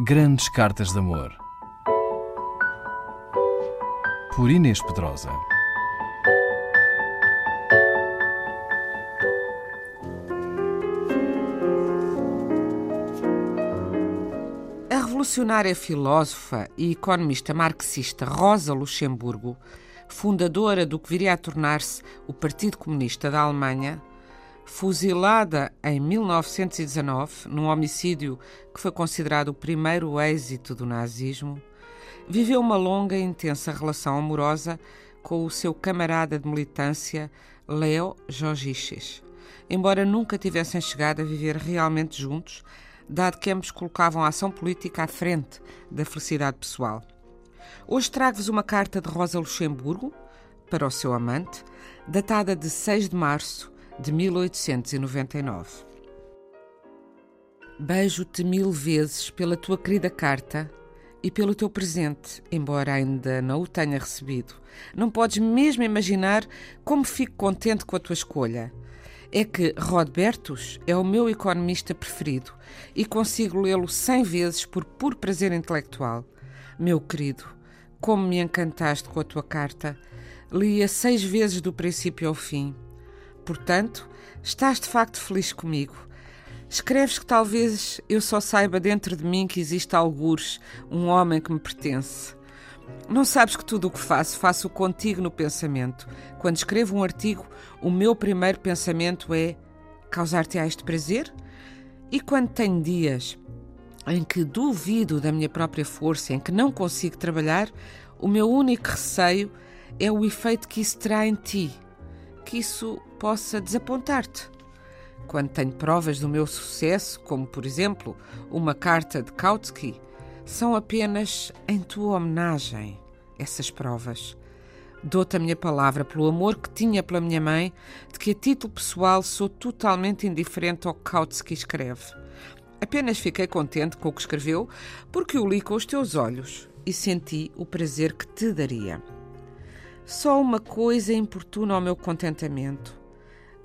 Grandes Cartas de Amor. Por Inês Pedrosa. A revolucionária filósofa e economista marxista Rosa Luxemburgo, fundadora do que viria a tornar-se o Partido Comunista da Alemanha, fuzilada em 1919 num homicídio que foi considerado o primeiro êxito do nazismo, viveu uma longa e intensa relação amorosa com o seu camarada de militância Leo Jorgiches, embora nunca tivessem chegado a viver realmente juntos, dado que ambos colocavam a ação política à frente da felicidade pessoal. Hoje trago-vos uma carta de Rosa Luxemburgo para o seu amante, datada de 6 de março de 1899. Beijo-te mil vezes pela tua querida carta e pelo teu presente, embora ainda não o tenha recebido. Não podes mesmo imaginar como fico contente com a tua escolha. É que Rodbertus é o meu economista preferido e consigo lê-lo cem vezes por puro prazer intelectual. Meu querido, como me encantaste com a tua carta. Li-a seis vezes do princípio ao fim. Portanto, estás de facto feliz comigo. Escreves que talvez eu só saiba dentro de mim que existe algures um homem que me pertence. Não sabes que tudo o que faço, faço contigo no pensamento. Quando escrevo um artigo, o meu primeiro pensamento é causar-te a este prazer? E quando tenho dias em que duvido da minha própria força, em que não consigo trabalhar, o meu único receio é o efeito que isso terá em ti que isso possa desapontar-te. Quando tenho provas do meu sucesso, como por exemplo uma carta de Kautsky, são apenas em tua homenagem essas provas. Dou-te a minha palavra pelo amor que tinha pela minha mãe, de que a título pessoal sou totalmente indiferente ao que Kautsky escreve. Apenas fiquei contente com o que escreveu porque o li com os teus olhos e senti o prazer que te daria. Só uma coisa importuna ao meu contentamento: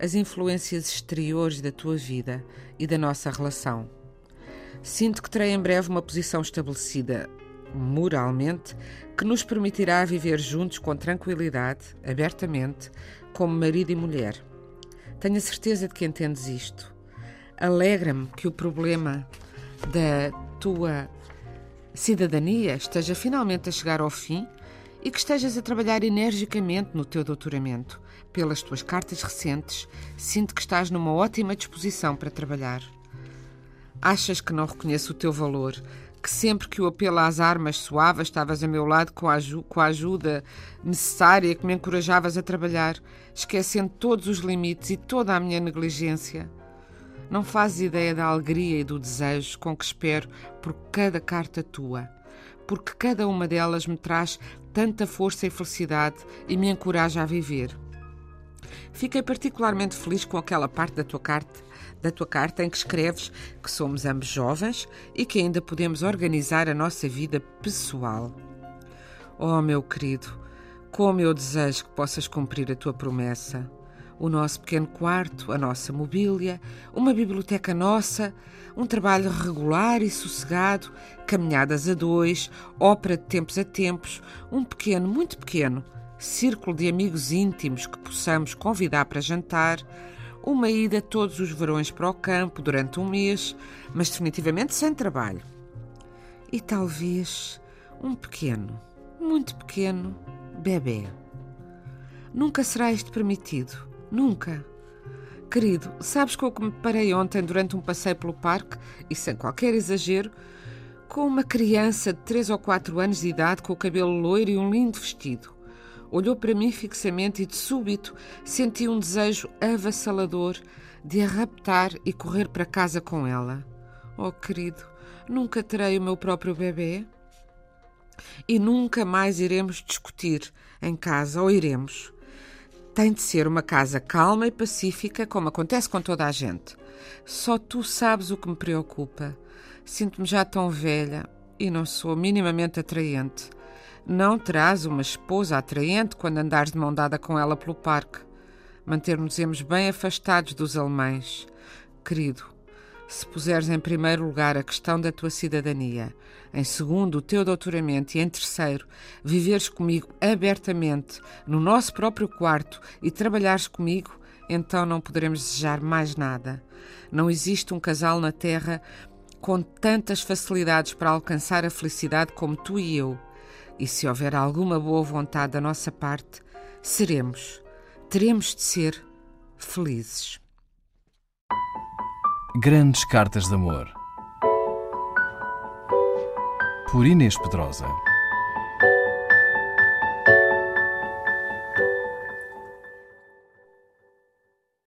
as influências exteriores da tua vida e da nossa relação. Sinto que terei em breve uma posição estabelecida, moralmente, que nos permitirá viver juntos com tranquilidade, abertamente, como marido e mulher. Tenho a certeza de que entendes isto. Alegra-me que o problema da tua cidadania esteja finalmente a chegar ao fim e que estejas a trabalhar energicamente no teu doutoramento. Pelas tuas cartas recentes, sinto que estás numa ótima disposição para trabalhar. Achas que não reconheço o teu valor, que sempre que o apelo às armas soava, estavas a meu lado com a, com a ajuda necessária que me encorajavas a trabalhar, esquecendo todos os limites e toda a minha negligência? Não fazes ideia da alegria e do desejo com que espero por cada carta tua porque cada uma delas me traz tanta força e felicidade e me encoraja a viver. Fiquei particularmente feliz com aquela parte da tua carta, da tua carta em que escreves que somos ambos jovens e que ainda podemos organizar a nossa vida pessoal. Oh, meu querido, como eu desejo que possas cumprir a tua promessa o nosso pequeno quarto, a nossa mobília, uma biblioteca nossa, um trabalho regular e sossegado, caminhadas a dois, ópera de tempos a tempos, um pequeno, muito pequeno, círculo de amigos íntimos que possamos convidar para jantar, uma ida todos os verões para o campo durante um mês, mas definitivamente sem trabalho. E talvez um pequeno, muito pequeno, bebê. Nunca será isto permitido Nunca. Querido, sabes com o que me parei ontem durante um passeio pelo parque, e sem qualquer exagero, com uma criança de 3 ou 4 anos de idade com o cabelo loiro e um lindo vestido. Olhou para mim fixamente e de súbito senti um desejo avassalador de a raptar e correr para casa com ela. Oh, querido, nunca terei o meu próprio bebê? E nunca mais iremos discutir em casa, ou iremos? Tem de ser uma casa calma e pacífica, como acontece com toda a gente. Só tu sabes o que me preocupa. Sinto-me já tão velha e não sou minimamente atraente. Não terás uma esposa atraente quando andares de mão dada com ela pelo parque. Manter-nos-emos bem afastados dos alemães. Querido, Se puseres em primeiro lugar a questão da tua cidadania, em segundo o teu doutoramento e em terceiro viveres comigo abertamente no nosso próprio quarto e trabalhares comigo, então não poderemos desejar mais nada. Não existe um casal na Terra com tantas facilidades para alcançar a felicidade como tu e eu. E se houver alguma boa vontade da nossa parte, seremos, teremos de ser felizes. Grandes Cartas de Amor. Por Inês Pedrosa.